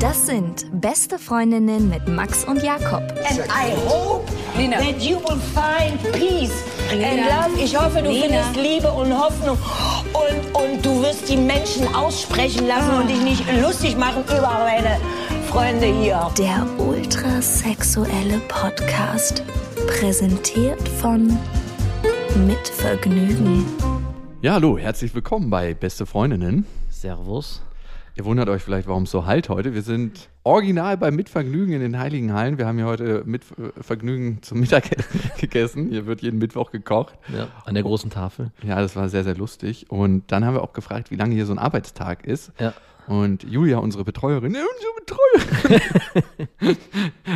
Das sind beste Freundinnen mit Max und Jakob. And I hope Nina. that you will find peace and love. Ich hoffe, du Nina. findest Liebe und Hoffnung. Und, und du wirst die Menschen aussprechen lassen und dich nicht lustig machen über meine Freunde hier. Der ultrasexuelle Podcast. Präsentiert von Mit Vergnügen. Ja, hallo, herzlich willkommen bei Beste Freundinnen. Servus. Ihr wundert euch vielleicht, warum es so halt heute. Wir sind original beim Mitvergnügen in den Heiligen Hallen. Wir haben hier heute mit äh, Vergnügen zum Mittag gegessen. Hier wird jeden Mittwoch gekocht. Ja, an der großen Tafel. Ja, das war sehr, sehr lustig. Und dann haben wir auch gefragt, wie lange hier so ein Arbeitstag ist. Ja. Und Julia, unsere Betreuerin, unsere Betreuerin,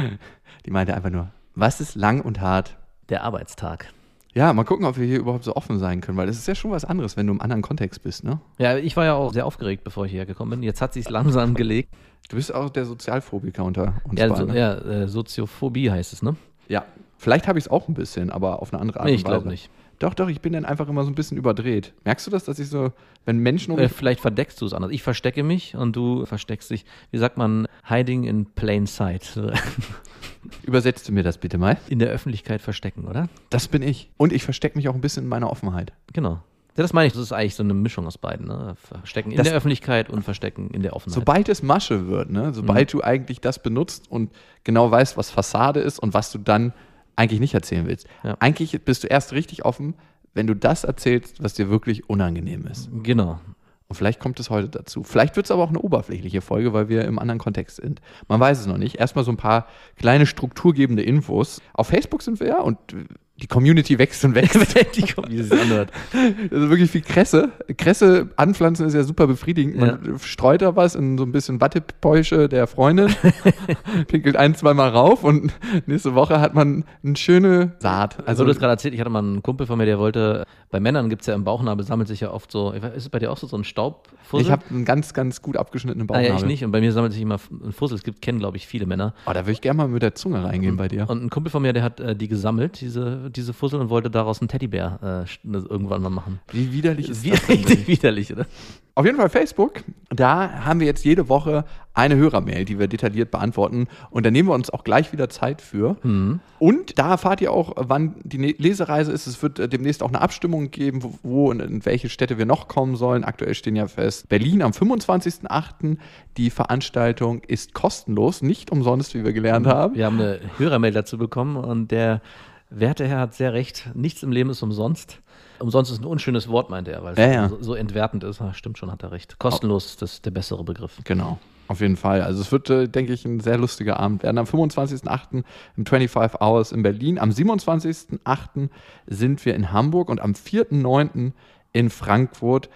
die meinte einfach nur, was ist lang und hart? Der Arbeitstag. Ja, mal gucken, ob wir hier überhaupt so offen sein können, weil das ist ja schon was anderes, wenn du im anderen Kontext bist, ne? Ja, ich war ja auch sehr aufgeregt, bevor ich hierher gekommen bin. Jetzt hat sich's langsam gelegt. Du bist auch der Sozialphobiker unter uns Ja, beiden. so, ja äh, Soziophobie heißt es, ne? Ja, vielleicht habe ich es auch ein bisschen, aber auf eine andere Art Nee, und ich Weise. glaube nicht. Doch, doch, ich bin dann einfach immer so ein bisschen überdreht. Merkst du das, dass ich so, wenn Menschen um Äh, mich, vielleicht verdeckst du es anders. Ich verstecke mich und du versteckst dich. Wie sagt man? Hiding in plain sight. übersetzt du mir das bitte mal? In der Öffentlichkeit verstecken, oder? Das bin ich. Und ich verstecke mich auch ein bisschen in meiner Offenheit. Genau. Ja, das meine ich. Das ist eigentlich so eine Mischung aus beiden. Ne? Verstecken in Das- der Öffentlichkeit und Verstecken in der Offenheit. Sobald es Masche wird, ne? sobald Mhm. du eigentlich das benutzt und genau weißt, was Fassade ist und was du dann eigentlich nicht erzählen willst. Ja. Eigentlich bist du erst richtig offen, wenn du das erzählst, was dir wirklich unangenehm ist. Genau. Und vielleicht kommt es heute dazu. Vielleicht wird es aber auch eine oberflächliche Folge, weil wir im anderen Kontext sind. Man weiß es noch nicht. Erstmal so ein paar kleine strukturgebende Infos. Auf Facebook sind wir ja und die Community wächst und wächst. Die sich anhört. Also wirklich viel Kresse. Kresse anpflanzen ist ja super befriedigend. Man streut da was in so ein bisschen Wattepäusche der Freundin, pinkelt ein, zweimal rauf und nächste Woche hat man eine schöne Saat. Also Also du hast gerade erzählt, ich hatte mal einen Kumpel von mir, der wollte, bei Männern gibt es ja im Bauchnabel, sammelt sich ja oft so, ist es bei dir auch so, so ein Staubfussel? ich habe einen ganz, ganz gut abgeschnittenen Ah, Bauchnabel. ja, ich nicht. Und bei mir sammelt sich immer ein Fussel. Es gibt, kennen, glaube ich, viele Männer. Oh, da würde ich gerne mal mit der Zunge reingehen bei dir. Und ein Kumpel von mir, der hat äh, die gesammelt, diese, diese Fussel, und wollte daraus einen Teddybär äh, sch- irgendwann mal machen. Wie widerlich ist Wie das? richtig widerlich, oder? Auf jeden Fall Facebook. Da haben wir jetzt jede Woche eine Hörermail, die wir detailliert beantworten. Und da nehmen wir uns auch gleich wieder Zeit für. Und da erfahrt ihr auch, wann die Ne- Lesereise ist. Es wird äh, demnächst auch eine Abstimmung geben, wo, wo und in welche Städte wir noch kommen sollen. Aktuell stehen ja fest Berlin am 25.08. Die Veranstaltung ist kostenlos, nicht umsonst, wie wir gelernt haben. Wir haben eine Hörermail dazu bekommen und der werte Herr hat sehr recht. Nichts im Leben ist umsonst. Umsonst ist ein unschönes Wort, meinte er, weil es Ja, ja. So, so entwertend ist. Stimmt schon, hat er recht. Kostenlos ist das der bessere Begriff. Genau. Auf jeden Fall. Also es wird, äh, denke ich, ein sehr lustiger Abend werden. Am 25.08. im 25 Hours in Berlin. Am 27.08. sind wir in Hamburg und am 4.09. in Frankfurt.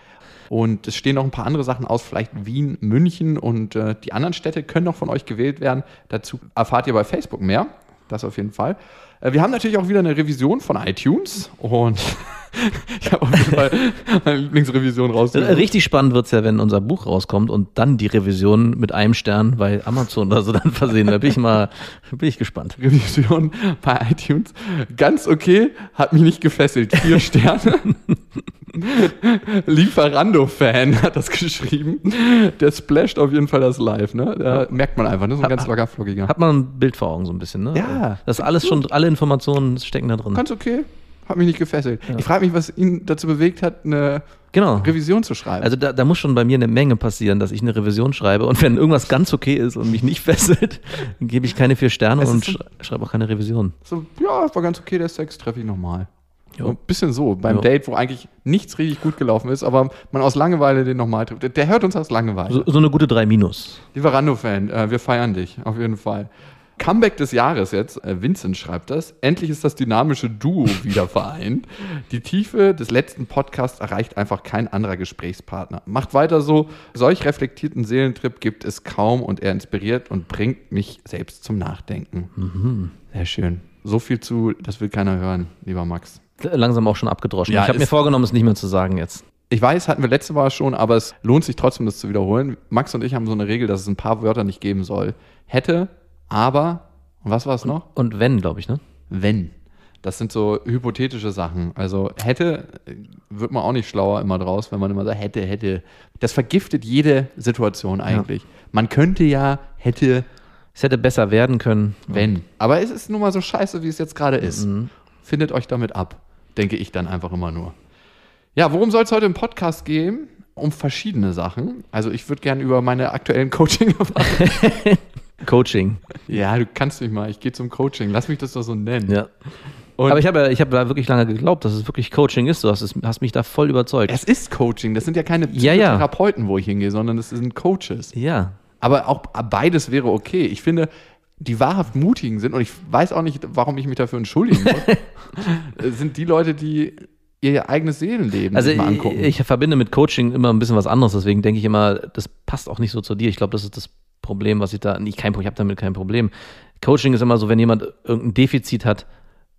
Und es stehen noch ein paar andere Sachen aus, vielleicht Wien, München und äh, die anderen Städte können noch von euch gewählt werden. Dazu erfahrt ihr bei Facebook mehr. Das auf jeden Fall. Äh, wir haben natürlich auch wieder eine Revision von iTunes und ich habe auf jeden Fall meine Lieblingsrevision rausgesucht. Richtig spannend wird es ja, wenn unser Buch rauskommt und dann die Revision mit einem Stern bei Amazon oder so dann versehen. Da bin ich mal, bin ich gespannt. Revision bei iTunes. Ganz okay, hat mich nicht gefesselt. Vier Sterne. Lieferando-Fan hat das geschrieben. Der splasht auf jeden Fall das live, ne? Da merkt man einfach, ne? So ein ganz locker flockiger. Hat man ein Bild vor Augen so ein bisschen, ne? Ja. Das ist alles schon, alle Informationen stecken da drin. Ganz okay, hat mich nicht gefesselt. Ich frage mich, was ihn dazu bewegt hat, eine Genau. Revision zu schreiben. Also da, da muss schon bei mir eine Menge passieren, dass ich eine Revision schreibe und wenn irgendwas ganz okay ist und mich nicht fesselt, dann gebe ich keine vier Sterne Es und so- schrei- schreibe auch keine Revision. so, ja, war ganz okay, der Sex treffe ich nochmal. Jo. Ein bisschen so, beim Jo. Date, wo eigentlich nichts richtig gut gelaufen ist, aber man aus Langeweile den nochmal trifft. Der, der hört uns aus Langeweile. So, so eine gute 3 Minus. Lieferando-Fan, äh, wir feiern dich, auf jeden Fall. Comeback des Jahres jetzt, äh, Vincent schreibt das. Endlich ist das dynamische Duo wieder vereint. Die Tiefe des letzten Podcasts erreicht einfach kein anderer Gesprächspartner. Macht weiter so. Solch reflektierten Seelentrip gibt es kaum und er inspiriert und bringt mich selbst zum Nachdenken. Sehr schön. So viel zu, das will keiner hören, lieber Max. Langsam auch schon abgedroschen. Ja, ich habe mir vorgenommen, es nicht mehr zu sagen jetzt. Ich weiß, hatten wir letzte Woche schon, aber es lohnt sich trotzdem, das zu wiederholen. Max und ich haben so eine Regel, dass es ein paar Wörter nicht geben soll. Hätte, aber, und was war es noch? Und wenn, glaube ich, ne? Wenn. Das sind so hypothetische Sachen. Also hätte, wird man auch nicht schlauer immer draus, wenn man immer sagt, hätte, hätte. Das vergiftet jede Situation eigentlich. Man könnte ja, hätte, Es hätte besser werden können. wenn. Aber es ist nun mal so scheiße, wie es jetzt gerade ist. Findet euch damit ab, denke ich dann einfach immer nur. Ja, worum soll es heute im Podcast gehen? Um verschiedene Sachen. Also ich würde gerne über meine aktuellen coaching Coaching. Ja, du kannst mich mal, ich gehe zum Coaching. Lass mich das doch so nennen. Ja. Und Aber ich habe ich habe da wirklich lange geglaubt, dass es wirklich Coaching ist. Du hast, es, hast mich da voll überzeugt. es ist Coaching. Das sind ja keine Ja, ja. Therapeuten, wo ich hingehe, sondern das sind Coaches. ja. Aber auch beides wäre okay. Ich finde, die wahrhaft Mutigen sind, und ich weiß auch nicht, warum ich mich dafür entschuldigen muss, sind die Leute, die ihr eigenes Seelenleben Also mal angucken. ich, ich verbinde mit Coaching immer ein bisschen was anderes, deswegen denke ich immer, das passt auch nicht so zu dir. Ich glaube, das ist das Problem, was ich da, nicht kein, ich habe damit kein Problem. Coaching ist immer so, wenn jemand irgendein Defizit hat,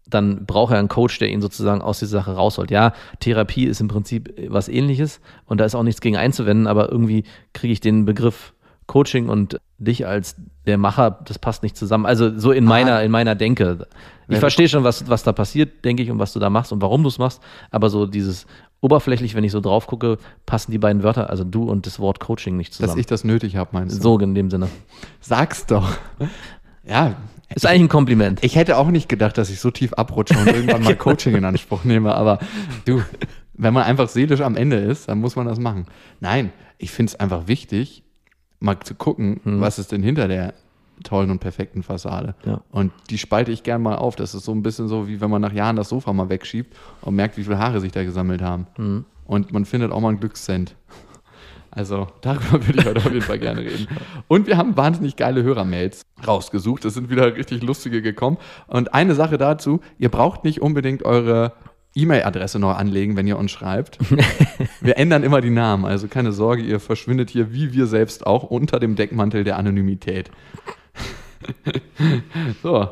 dann braucht er einen Coach, der ihn sozusagen aus dieser Sache rausholt. Ja, Therapie ist im Prinzip was ähnliches und da ist auch nichts gegen einzuwenden, aber irgendwie kriege ich den Begriff Coaching und dich als der Macher, das passt nicht zusammen. Also so in meiner, in meiner Denke. Ich verstehe schon, was, was da passiert, denke ich, und was du da machst und warum du es machst, aber so dieses oberflächlich, wenn ich so drauf gucke, passen die beiden Wörter, also du und das Wort Coaching nicht dass zusammen. ich das nötig habe, meinst du? so in dem Sinne. Sag's doch. Ja, Ist eigentlich ein Kompliment. ich hätte auch nicht gedacht, dass ich so tief abrutsche und irgendwann mal Coaching in Anspruch nehme, aber du, wenn man einfach seelisch am Ende ist, dann muss man das machen. Nein, ich finde es einfach wichtig, mal zu gucken, was ist denn hinter der tollen und perfekten Fassade. Ja. Und die spalte ich gern mal auf. Das ist so ein bisschen so, wie wenn man nach Jahren das Sofa mal wegschiebt und merkt, wie viele Haare sich da gesammelt haben. Und man findet auch mal einen Glückscent. Also darüber würde ich heute auf jeden Fall gerne reden. Und wir haben wahnsinnig geile Hörermails rausgesucht. Es sind wieder richtig lustige gekommen. Und eine Sache dazu, ihr braucht nicht unbedingt eure E-Mail-Adresse noch anlegen, wenn ihr uns schreibt. Wir ändern immer die Namen, also keine Sorge, ihr verschwindet hier wie wir selbst auch unter dem Deckmantel der Anonymität. so.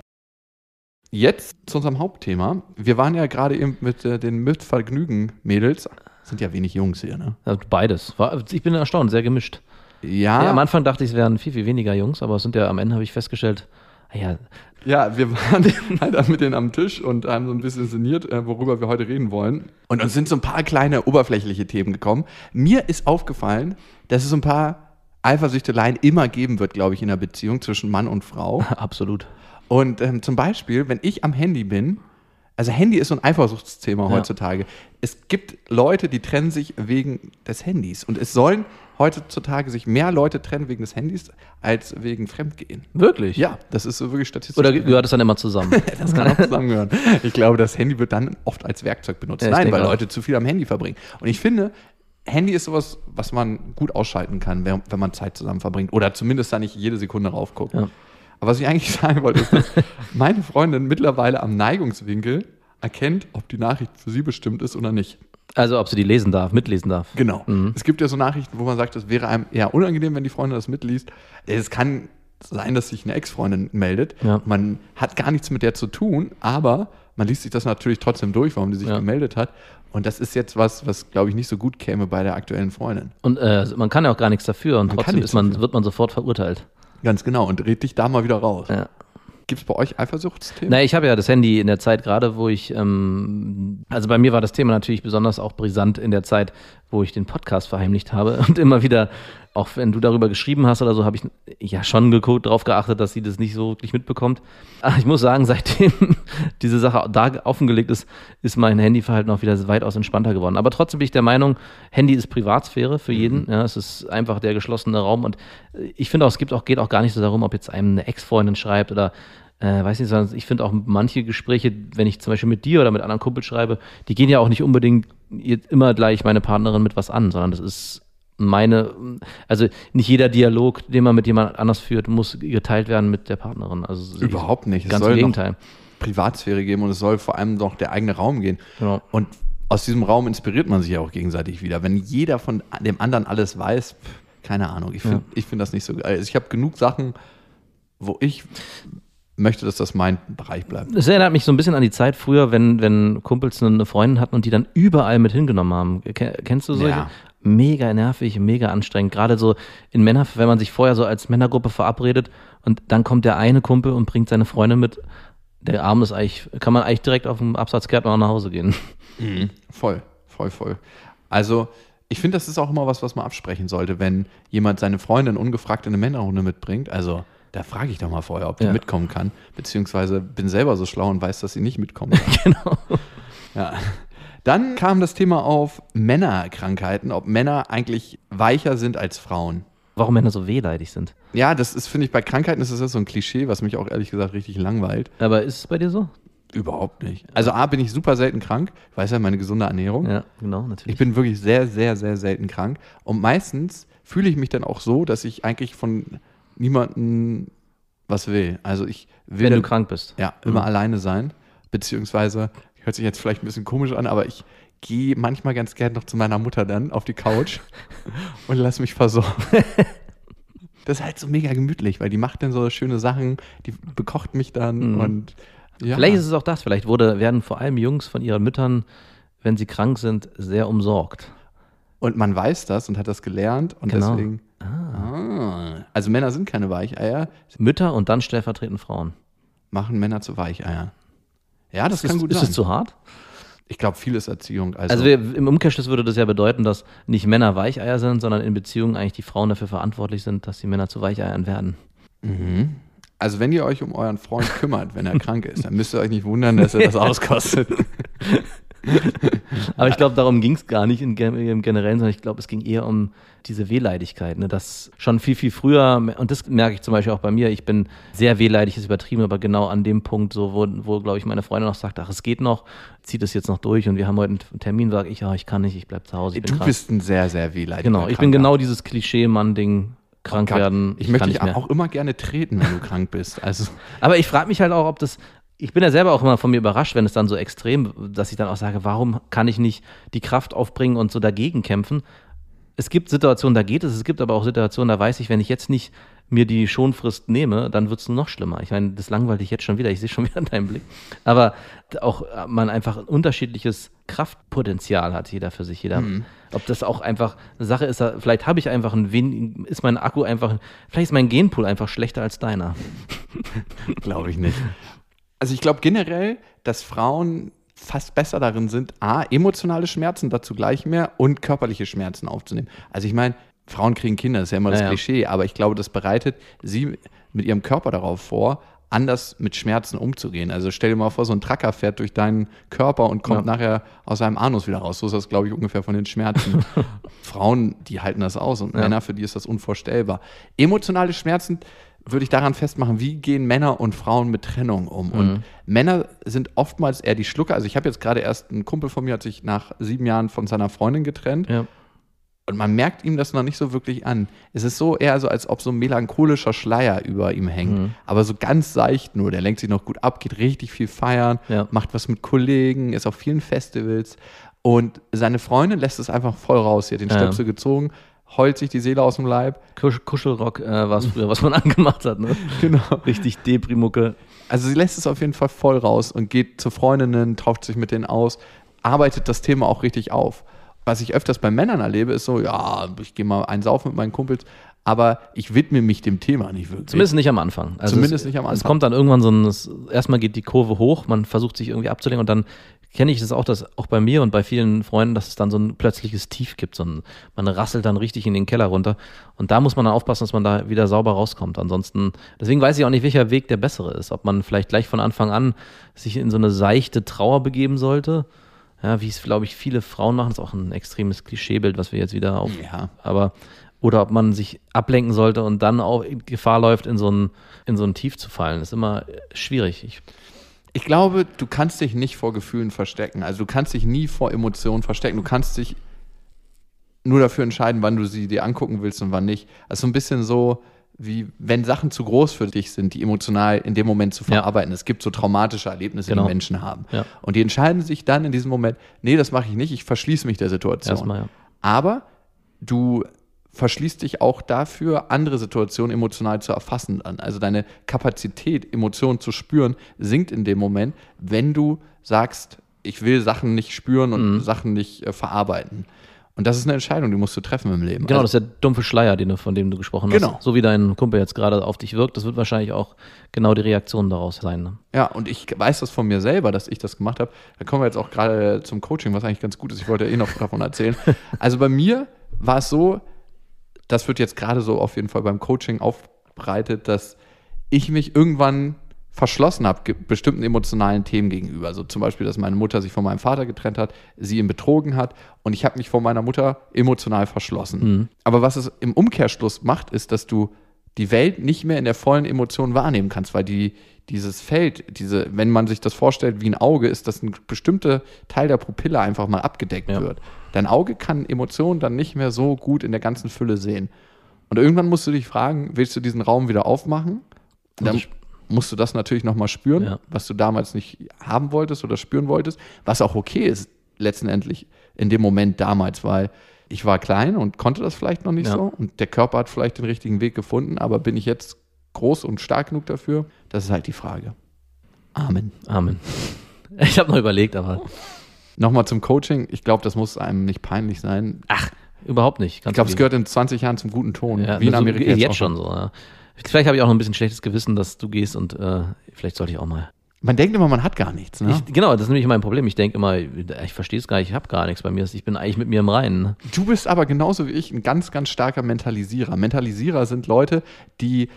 Jetzt zu unserem Hauptthema. Wir waren ja gerade eben mit äh, den Mitvergnügen-Mädels. Sind ja wenig Jungs hier, ne? Also beides. War, ich bin erstaunt, sehr gemischt. Ja, Ja, am Anfang dachte ich, es wären viel, viel weniger Jungs, aber es sind ja am Ende habe ich festgestellt, ah ja, Ja, wir waren halt mit denen am Tisch und haben so ein bisschen sinniert, äh, worüber wir heute reden wollen. Und uns sind so ein paar kleine oberflächliche Themen gekommen. Mir ist aufgefallen, dass es so ein paar Eifersüchteleien immer geben wird, glaube ich, in einer Beziehung zwischen Mann und Frau. absolut. Und ähm, zum Beispiel, wenn ich am Handy bin, also Handy ist so ein Eifersuchtsthema heutzutage. Es gibt Leute, die trennen sich wegen des Handys. Und es sollen heutzutage sich mehr Leute trennen wegen des Handys als wegen Fremdgehen. Wirklich? Ja, das ist so wirklich statistisch. Oder ge- gehört es dann immer zusammen? Das kann auch zusammengehören. Ich glaube, das Handy wird dann oft als Werkzeug benutzt. Ja, Nein, weil auch. Leute zu viel am Handy verbringen. Und ich finde, Handy ist sowas, was man gut ausschalten kann, wenn wenn man Zeit zusammen verbringt. Oder zumindest da nicht jede Sekunde raufguckt. Ja. Aber was ich eigentlich sagen wollte, ist, dass meine Freundin mittlerweile am Neigungswinkel erkennt, ob die Nachricht für sie bestimmt ist oder nicht. Also ob sie die lesen darf, mitlesen darf. Genau. Mhm. Es gibt ja so Nachrichten, wo man sagt, es wäre einem eher unangenehm, wenn die Freundin das mitliest. Es kann sein, dass sich eine Ex-Freundin meldet. Ja. Man hat gar nichts mit der zu tun, aber man liest sich das natürlich trotzdem durch, warum die sich Ja. gemeldet hat. Und das ist jetzt was, was, glaube ich, nicht so gut käme bei der aktuellen Freundin. Und äh, man kann ja auch gar nichts dafür und Man trotzdem man, wird man sofort verurteilt. Ganz genau. Und red dich da mal wieder raus. Ja. Gibt es bei euch Eifersuchtsthemen? Na, ich habe ja das Handy in der Zeit gerade, wo ich, ähm, also bei mir war das Thema natürlich besonders auch brisant in der Zeit, wo ich den Podcast verheimlicht habe und immer wieder, auch wenn du darüber geschrieben hast oder so, habe ich ja schon geguckt, darauf geachtet, dass sie das nicht so wirklich mitbekommt. Aber ich muss sagen, seitdem diese Sache da offengelegt ist, ist mein Handyverhalten auch wieder weitaus entspannter geworden. Aber trotzdem bin ich der Meinung, Handy ist Privatsphäre für jeden. Ja, es ist einfach der geschlossene Raum und ich finde auch, es gibt auch, geht auch gar nicht so darum, ob jetzt einem eine Ex-Freundin schreibt oder äh, weiß nicht, sondern ich finde auch manche Gespräche, wenn ich zum Beispiel mit dir oder mit anderen Kumpels schreibe, die gehen ja auch nicht unbedingt immer gleich meine Partnerin mit was an, sondern das ist meine, also nicht jeder Dialog, den man mit jemand anders führt, muss geteilt werden mit der Partnerin. Also Überhaupt nicht. Es Ganz soll im Gegenteil. Privatsphäre geben und es soll vor allem noch der eigene Raum gehen. Genau. Und aus diesem Raum inspiriert man sich ja auch gegenseitig wieder. Wenn jeder von dem anderen alles weiß, keine Ahnung. Ich finde ich find das nicht so geil. Also ich habe genug Sachen, wo ich möchte, dass das mein Bereich bleibt. Es erinnert mich so ein bisschen an die Zeit früher, wenn, wenn Kumpels eine Freundin hatten und die dann überall mit hingenommen haben. Ke- Kennst du solche? Ja. Mega nervig, mega anstrengend. Gerade so in Männer, wenn man sich vorher so als Männergruppe verabredet und dann kommt der eine Kumpel und bringt seine Freundin mit. der Arm ist eigentlich, kann man eigentlich direkt auf dem Absatz Gärtner nach Hause gehen. Voll, voll, voll. Also, ich finde, das ist auch immer was, was man absprechen sollte, wenn jemand seine Freundin ungefragt in eine Männerrunde mitbringt. Also, da frage ich doch mal vorher, ob die Ja. mitkommen kann. Beziehungsweise bin selber so schlau und weiß, dass sie nicht mitkommen kann. genau. Ja. Dann kam das Thema auf Männerkrankheiten, ob Männer eigentlich weicher sind als Frauen. Warum Männer so wehleidig sind. Ja, das ist, finde ich, bei Krankheiten ist das ja so ein Klischee, was mich auch ehrlich gesagt richtig langweilt. Aber ist es bei dir so? Überhaupt nicht. Also A, bin ich super selten krank, weiß ja meine gesunde Ernährung. Ja, genau, natürlich. Ich bin wirklich sehr, sehr, sehr selten krank. Und meistens fühle ich mich dann auch so, dass ich eigentlich von niemandem was will. Also ich will wenn du krank bist. ja, immer alleine sein. Beziehungsweise, hört sich jetzt vielleicht ein bisschen komisch an, aber ich gehe manchmal ganz gern noch zu meiner Mutter dann auf die Couch und lass mich versorgen. Das ist halt so mega gemütlich, weil die macht dann so schöne Sachen, die bekocht mich dann und ja. Vielleicht ist es auch das. Vielleicht wurde, werden vor allem Jungs von ihren Müttern, wenn sie krank sind, sehr umsorgt. und man weiß das und hat das gelernt und Genau. deswegen. Ah. Also Männer sind keine Weicheier, Mütter und dann stellvertretend Frauen. machen Männer zu Weicheier. Ja, das kann ist, gut ist sein. es zu hart? ich glaube, viel ist Erziehung. Also, Also wir, im Umkehrschluss würde das ja bedeuten, dass nicht Männer Weicheier sind, sondern in Beziehungen eigentlich die Frauen dafür verantwortlich sind, dass die Männer zu Weicheiern werden. also wenn ihr euch um euren Freund kümmert, wenn er krank ist, dann müsst ihr euch nicht wundern, dass er das auskostet. Aber ich glaube, darum ging es gar nicht im Generellen, sondern ich glaube, es ging eher um diese Wehleidigkeit. Ne? Das schon viel, viel früher, und das merke ich zum Beispiel auch bei mir, ich bin sehr wehleidig, ist übertrieben, aber genau an dem Punkt, so, wo, wo glaube ich, meine Freundin noch sagt, ach, es geht noch, zieht es jetzt noch durch und wir haben heute einen Termin, sage ich, ja, ich kann nicht, ich bleib zu Hause. Ich bin Du krank. bist ein sehr, sehr wehleidiger genau, ich bin genau dieses Klischee-Mann-Ding, krank Gott, werden, Ich, möchte kann dich auch immer gerne treten, wenn du krank bist. Also Aber ich frage mich halt auch, ob das. Ich bin ja selber auch immer von mir überrascht, wenn es dann so extrem, dass ich dann auch sage, warum kann ich nicht die Kraft aufbringen und so dagegen kämpfen? Es gibt Situationen, da geht es, es gibt aber auch Situationen, da weiß ich, wenn ich jetzt nicht mir die Schonfrist nehme, dann wird es noch schlimmer. Ich meine, das langweilt dich jetzt schon wieder, ich sehe schon wieder in deinem Blick. Aber auch äh, man einfach ein unterschiedliches Kraftpotenzial hat, jeder für sich, jeder. Ob das auch einfach eine Sache ist, vielleicht habe ich einfach ein wen, ist mein Akku einfach, vielleicht ist mein Genpool einfach schlechter als deiner. glaube ich nicht. Also ich glaube generell, dass Frauen fast besser darin sind, A, emotionale Schmerzen dazu gleich mehr und körperliche Schmerzen aufzunehmen. Also ich meine, Frauen kriegen Kinder, das ist ja immer das ja. Klischee, aber ich glaube, das bereitet sie mit ihrem Körper darauf vor, anders mit Schmerzen umzugehen. Also stell dir mal vor, so ein Tracker fährt durch deinen Körper und kommt Ja. nachher aus seinem Anus wieder raus. So ist das, glaube ich, ungefähr von den Schmerzen. Frauen, die halten das aus und Ja. Männer, für die ist das unvorstellbar. Emotionale Schmerzen würde ich daran festmachen, wie gehen Männer und Frauen mit Trennung um. Mhm. Und Männer sind oftmals eher die Schlucker. Also ich habe jetzt gerade erst einen Kumpel von mir, hat sich nach sieben Jahren von seiner Freundin getrennt. Ja. Und man merkt ihm das noch nicht so wirklich an. Es ist so eher so, als ob so ein melancholischer Schleier über ihm hängt. Mhm. Aber so ganz seicht nur. Der lenkt sich noch gut ab, geht richtig viel feiern, Ja. macht was mit Kollegen, ist auf vielen Festivals. Und seine Freundin lässt es einfach voll raus. Sie hat den Ja. Stöpsel gezogen, heult sich die Seele aus dem Leib. Kusch Kuschelrock äh, war es früher, was man angemacht hat. Ne? Genau. Richtig Deprimucke. Also sie lässt es auf jeden Fall voll raus und geht zu Freundinnen, tauscht sich mit denen aus, arbeitet das Thema auch richtig auf. Was ich öfters bei Männern erlebe, ist so, ja, ich gehe mal einen saufen mit meinen Kumpels, aber ich widme mich dem Thema nicht wirklich. Zumindest nicht am Anfang. Also Zumindest es, nicht am Es Anfang. kommt dann irgendwann so ein, es, erstmal geht die Kurve hoch, man versucht sich irgendwie abzulenken und dann kenne ich das auch, dass auch bei mir und bei vielen Freunden, dass es dann so ein plötzliches Tief gibt. So ein, man rasselt dann richtig in den Keller runter. Und da muss man dann aufpassen, dass man da wieder sauber rauskommt. Ansonsten, deswegen weiß ich auch nicht, welcher Weg der bessere ist. Ob man vielleicht gleich von Anfang an sich in so eine seichte Trauer begeben sollte. Ja, wie es, glaube ich, viele Frauen machen, das ist auch ein extremes Klischeebild, was wir jetzt wieder auf. Ja. Aber, oder ob man sich ablenken sollte und dann auch in Gefahr läuft, in so ein, in so ein Tief zu fallen. Das ist immer schwierig. Ich, Ich glaube, du kannst dich nicht vor Gefühlen verstecken. Also du kannst dich nie vor Emotionen verstecken. Du kannst dich nur dafür entscheiden, wann du sie dir angucken willst und wann nicht. Also so ein bisschen so, wie wenn Sachen zu groß für dich sind, die emotional in dem Moment zu Ja. verarbeiten. Es gibt so traumatische Erlebnisse, Genau. die Menschen haben. Ja. Und die entscheiden sich dann in diesem Moment, nee, das mache ich nicht, ich verschließe mich der Situation. Erstmal, ja. Aber du verschließt dich auch dafür, andere Situationen emotional zu erfassen. Also deine Kapazität, Emotionen zu spüren, sinkt in dem Moment, wenn du sagst, ich will Sachen nicht spüren und Mhm. Sachen nicht äh, verarbeiten. Und das ist eine Entscheidung, die musst du treffen im Leben. Genau, Also- das ist der dumpfe Schleier, den du, von dem du gesprochen Genau. hast. So wie dein Kumpel jetzt gerade auf dich wirkt, das wird wahrscheinlich auch genau die Reaktion daraus sein. Ne? Ja, und ich weiß das von mir selber, dass ich das gemacht habe. Da kommen wir jetzt auch gerade zum Coaching, was eigentlich ganz gut ist. Ich wollte ja eh noch davon erzählen. Also bei mir war es so, das wird jetzt gerade so auf jeden Fall beim Coaching aufbereitet, dass ich mich irgendwann verschlossen habe bestimmten emotionalen Themen gegenüber. Also zum Beispiel, dass meine Mutter sich von meinem Vater getrennt hat, sie ihn betrogen hat und ich habe mich von meiner Mutter emotional verschlossen. Aber was es im Umkehrschluss macht, ist, dass du die Welt nicht mehr in der vollen Emotion wahrnehmen kannst, weil die, dieses Feld, diese, wenn man sich das vorstellt wie ein Auge, ist, dass ein bestimmter Teil der Pupille einfach mal abgedeckt Ja. wird. Dein Auge kann Emotionen dann nicht mehr so gut in der ganzen Fülle sehen. Und irgendwann musst du dich fragen, willst du diesen Raum wieder aufmachen? Dann ich- musst du das natürlich nochmal spüren, Ja. was du damals nicht haben wolltest oder spüren wolltest, was auch okay ist, letztendlich in dem Moment damals, weil ich war klein und konnte das vielleicht noch nicht Ja. so und der Körper hat vielleicht den richtigen Weg gefunden, aber bin ich jetzt groß und stark genug dafür? Das ist halt die Frage. Amen. Amen. Ich habe noch überlegt, aber Nochmal zum Coaching. Ich glaube, das muss einem nicht peinlich sein. ach, überhaupt nicht. Ich glaube, es gehört in 20 Jahren zum guten Ton. ja, wie in so- Amerika jetzt, auch schon so. Ja. Vielleicht habe ich auch noch ein bisschen schlechtes Gewissen, dass du gehst und äh, vielleicht sollte ich auch mal. Man denkt immer, man hat gar nichts. Ne? Ich, genau, das ist nämlich mein Problem. Ich denke immer, ich verstehe es gar nicht, ich habe gar nichts bei mir. Ich bin eigentlich mit mir im Reinen. ne? Du bist aber genauso wie ich ein ganz, ganz starker Mentalisierer. Mentalisierer sind Leute, die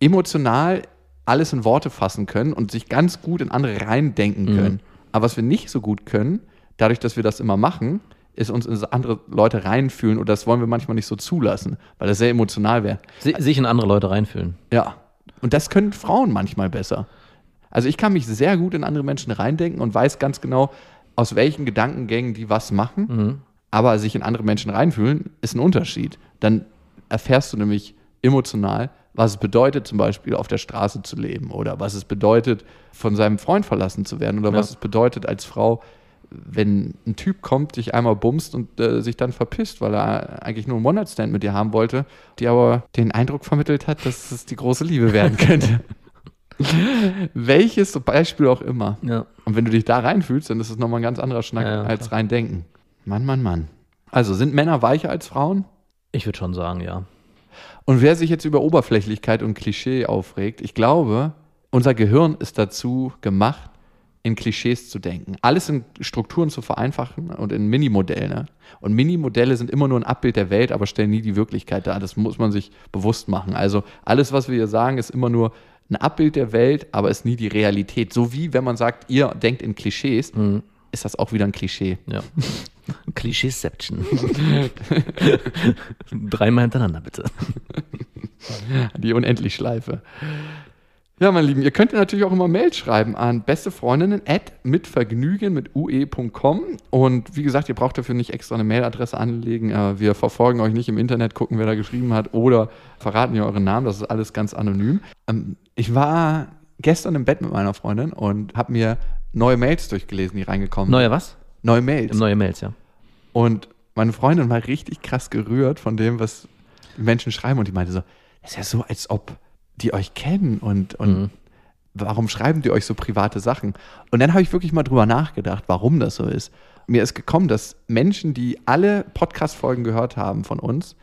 emotional alles in Worte fassen können und sich ganz gut in andere reindenken können. Aber was wir nicht so gut können, dadurch, dass wir das immer machen, ist uns in andere Leute reinfühlen und das wollen wir manchmal nicht so zulassen, weil das sehr emotional wäre. Sich in andere Leute reinfühlen. Ja. Und das können Frauen manchmal besser. Also ich kann mich sehr gut in andere Menschen reindenken und weiß ganz genau, aus welchen Gedankengängen die was machen. Aber sich in andere Menschen reinfühlen, ist ein Unterschied. Dann erfährst du nämlich emotional, was es bedeutet, zum Beispiel auf der Straße zu leben oder was es bedeutet, von seinem Freund verlassen zu werden oder Ja. was es bedeutet als Frau, wenn ein Typ kommt, dich einmal bumst und äh, sich dann verpisst, weil er eigentlich nur einen One-Night-Stand mit dir haben wollte, die aber den Eindruck vermittelt hat, dass es die große Liebe werden könnte. Welches Beispiel auch immer. Ja. Und wenn du dich da reinfühlst, dann ist es nochmal ein ganz anderer Schnack Ja, als rein denken. Mann, Mann, Mann. Also sind Männer weicher als Frauen? Ich würde schon sagen, ja. Und wer sich jetzt über Oberflächlichkeit und Klischee aufregt, ich glaube, unser Gehirn ist dazu gemacht, in Klischees zu denken. Alles in Strukturen zu vereinfachen und in Minimodelle. Und Minimodelle sind immer nur ein Abbild der Welt, aber stellen nie die Wirklichkeit dar. Das muss man sich bewusst machen. Also alles, was wir hier sagen, ist immer nur ein Abbild der Welt, aber ist nie die Realität. So wie wenn man sagt, ihr denkt in Klischees, ist das auch wieder ein Klischee. Ja. Klischeeception. Dreimal hintereinander, bitte. Die Unendlichschleife. Ja, meine Lieben, ihr könnt natürlich auch immer Mail schreiben an bestefreundinnen at mitvergnügen mit ue.com und wie gesagt, ihr braucht dafür nicht extra eine Mailadresse anlegen. Äh, Wir verfolgen euch nicht im Internet, gucken, wer da geschrieben hat oder verraten ihr euren Namen. Das ist alles ganz anonym. Ähm, Ich war gestern im Bett mit meiner Freundin und habe mir neue Mails durchgelesen, die reingekommen Neue was? Neue Mails. Neue Mails, ja. Und meine Freundin war richtig krass gerührt von dem, was die Menschen schreiben. Und die meinte so, das ist ja so, als ob die euch kennen und, und warum schreiben die euch so private Sachen? Und dann habe ich wirklich mal drüber nachgedacht, warum das so ist. Mir ist gekommen, dass Menschen, die alle Podcast-Folgen gehört haben von uns,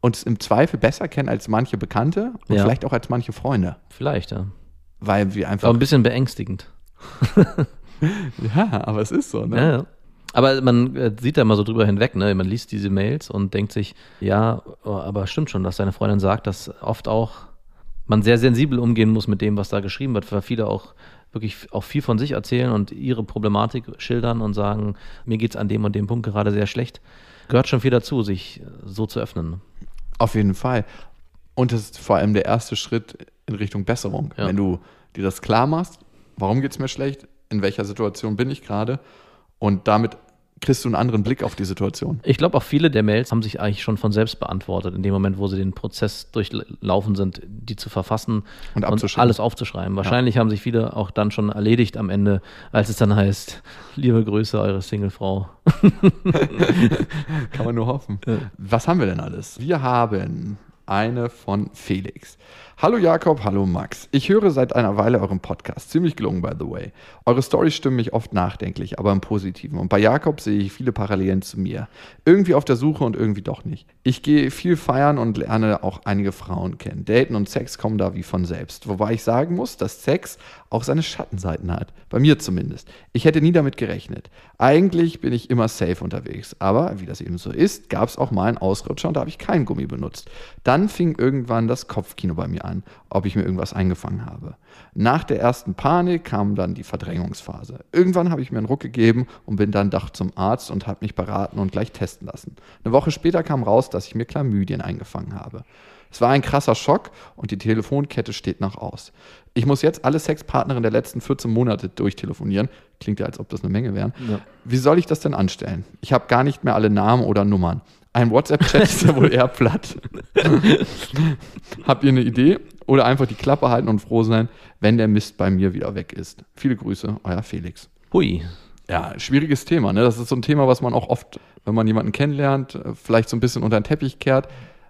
uns im Zweifel besser kennen als manche Bekannte und Ja. vielleicht auch als manche Freunde. Vielleicht, ja. Weil wir einfach. Aber ein bisschen beängstigend. ja, aber es ist so, ne? Ja, ja. Aber man äh, sieht da mal so drüber hinweg, ne? Man liest diese Mails und denkt sich, ja, oh, aber stimmt schon, dass deine Freundin sagt, dass oft auch man sehr sensibel umgehen muss mit dem, was da geschrieben wird, weil viele auch wirklich auch viel von sich erzählen und ihre Problematik schildern und sagen, mir geht's an dem und dem Punkt gerade sehr schlecht. Gehört schon viel dazu, sich so zu öffnen. ne? Auf jeden Fall. Und das ist vor allem der erste Schritt in Richtung Besserung. Ja. Wenn du dir das klar machst, warum geht es mir schlecht, in welcher Situation bin ich gerade und damit kriegst du einen anderen Blick auf die Situation. Ich glaube, auch viele der Mails haben sich eigentlich schon von selbst beantwortet, in dem Moment, wo sie den Prozess durchlaufen sind, die zu verfassen Und abzuschreiben. alles aufzuschreiben. Wahrscheinlich haben sich viele auch dann schon erledigt am Ende, als es dann heißt, liebe Grüße, eure Singlefrau. Kann man nur hoffen. Was haben wir denn alles? Wir haben eine von Felix. Hallo Jakob, hallo Max. Ich höre seit einer Weile euren Podcast. Ziemlich gelungen, by the way. Eure Storys stimmen mich oft nachdenklich, aber im Positiven. Und bei Jakob sehe ich viele Parallelen zu mir. Irgendwie auf der Suche und irgendwie doch nicht. Ich gehe viel feiern und lerne auch einige Frauen kennen. Daten und Sex kommen da wie von selbst. Wobei ich sagen muss, dass Sex auch seine Schattenseiten hat. Bei mir zumindest. Ich hätte nie damit gerechnet. Eigentlich bin ich immer safe unterwegs. Aber wie das eben so ist, gab es auch mal einen Ausrutscher und da habe ich kein Gummi benutzt. Dann fing irgendwann das Kopfkino bei mir an, ob ich mir irgendwas eingefangen habe. Nach der ersten Panik kam dann die Verdrängungsphase. Irgendwann habe ich mir einen Ruck gegeben und bin dann doch zum Arzt und habe mich beraten und gleich testen lassen. Eine Woche später kam raus, dass ich mir Chlamydien eingefangen habe. Es war ein krasser Schock und die Telefonkette steht noch aus. Ich muss jetzt alle Sexpartnerinnen der letzten 14 Monate durchtelefonieren. Klingt ja, als ob das eine Menge wären. Ja. Wie soll ich das denn anstellen? Ich habe gar nicht mehr alle Namen oder Nummern. Ein WhatsApp-Chat ist ja wohl eher platt. Habt ihr eine Idee? Oder einfach die Klappe halten und froh sein, wenn der Mist bei mir wieder weg ist. Viele Grüße, euer Felix. Hui. Ja, schwieriges Thema. Ne? Das ist so ein Thema, was man auch oft, wenn man jemanden kennenlernt, äh, vielleicht so ein bisschen unter den Teppich kehrt.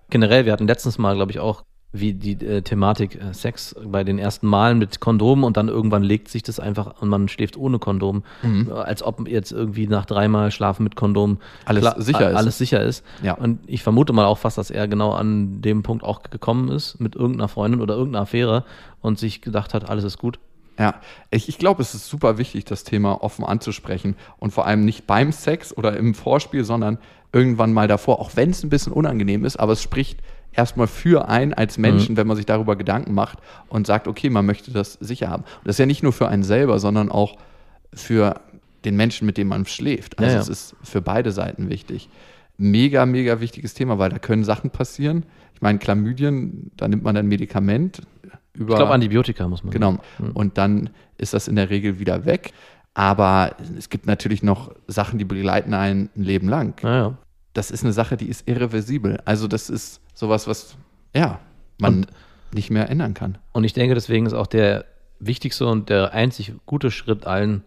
Generell, wir hatten letztens mal, glaube ich, auch wie die äh, Thematik äh, Sex bei den ersten Malen mit Kondom und dann irgendwann legt sich das einfach und man schläft ohne Kondom, Mhm. äh, als ob jetzt irgendwie nach dreimal Schlafen mit Kondom Alles klar- sicher a- ist. Alles sicher ist. Ja. Und ich vermute mal auch fast, dass er genau an dem Punkt auch gekommen ist mit irgendeiner Freundin oder irgendeiner Affäre und sich gedacht hat, alles ist gut. Ja, ich, ich glaube, es ist super wichtig, das Thema offen anzusprechen und vor allem nicht beim Sex oder im Vorspiel, sondern irgendwann mal davor, auch wenn es ein bisschen unangenehm ist, aber es spricht erstmal für einen als Menschen, wenn man sich darüber Gedanken macht und sagt, okay, man möchte das sicher haben. Und das ist ja nicht nur für einen selber, sondern auch für den Menschen, mit dem man schläft. Also Ja, ja. es ist für beide Seiten wichtig. Mega, mega wichtiges Thema, weil da können Sachen passieren. Ich meine, Chlamydien, da nimmt man ein Medikament über. Ich glaube, Antibiotika muss man Genau. sagen. Und dann ist das in der Regel wieder weg. Aber es gibt natürlich noch Sachen, die begleiten einen ein Leben lang. Naja. Das ist eine Sache, die ist irreversibel. Also das ist sowas, was ja man nicht mehr ändern kann. Und ich denke, deswegen ist auch der wichtigste und der einzig gute Schritt allen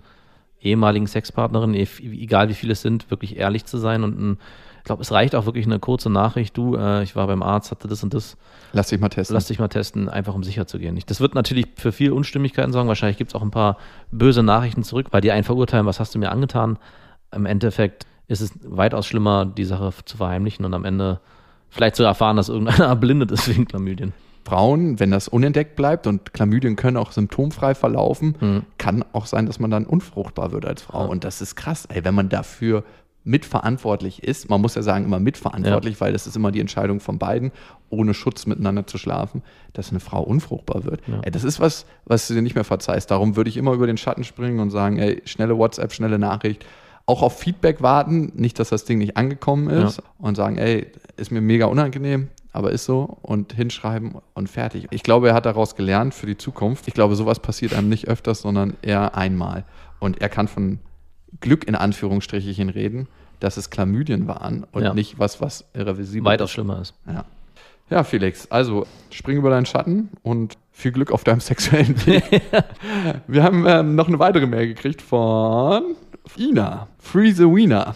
ehemaligen Sexpartnerinnen, egal wie viele es sind, wirklich ehrlich zu sein. Und ein, ich glaube, es reicht auch wirklich eine kurze Nachricht. Du, äh, ich war beim Arzt, hatte das und das. Lass dich mal testen. Lass dich mal testen, einfach um sicher zu gehen. Das wird natürlich für viel Unstimmigkeiten sorgen. Wahrscheinlich gibt es auch ein paar böse Nachrichten zurück, weil die einen verurteilen, was hast du mir angetan. Im Endeffekt ist es weitaus schlimmer, die Sache zu verheimlichen und am Ende vielleicht zu erfahren, dass irgendeiner erblindet ist wegen Chlamydien. Frauen, wenn das unentdeckt bleibt und Chlamydien können auch symptomfrei verlaufen, Mhm. kann auch sein, dass man dann unfruchtbar wird als Frau. Und das ist krass, ey, wenn man dafür mitverantwortlich ist. Man muss ja sagen, immer mitverantwortlich, weil das ist immer die Entscheidung von beiden, ohne Schutz miteinander zu schlafen, dass eine Frau unfruchtbar wird. Ey, das ist was, was du dir nicht mehr verzeihst. Darum würde ich immer über den Schatten springen und sagen, ey, schnelle WhatsApp, schnelle Nachricht. Auch auf Feedback warten, nicht, dass das Ding nicht angekommen ist Ja. und sagen, ey, ist mir mega unangenehm, aber ist so und hinschreiben und fertig. Ich glaube, er hat daraus gelernt für die Zukunft. Ich glaube, sowas passiert einem nicht öfters, sondern eher einmal. Und er kann von Glück in Anführungsstrichen reden, dass es Chlamydien waren und Ja. nicht was, was irreversibel Weitaus ist. schlimmer ist. Ja. ja, Felix, also spring über deinen Schatten und viel Glück auf deinem sexuellen Weg. Wir haben ähm, noch eine weitere Mail gekriegt von Ina. Free the Wiener.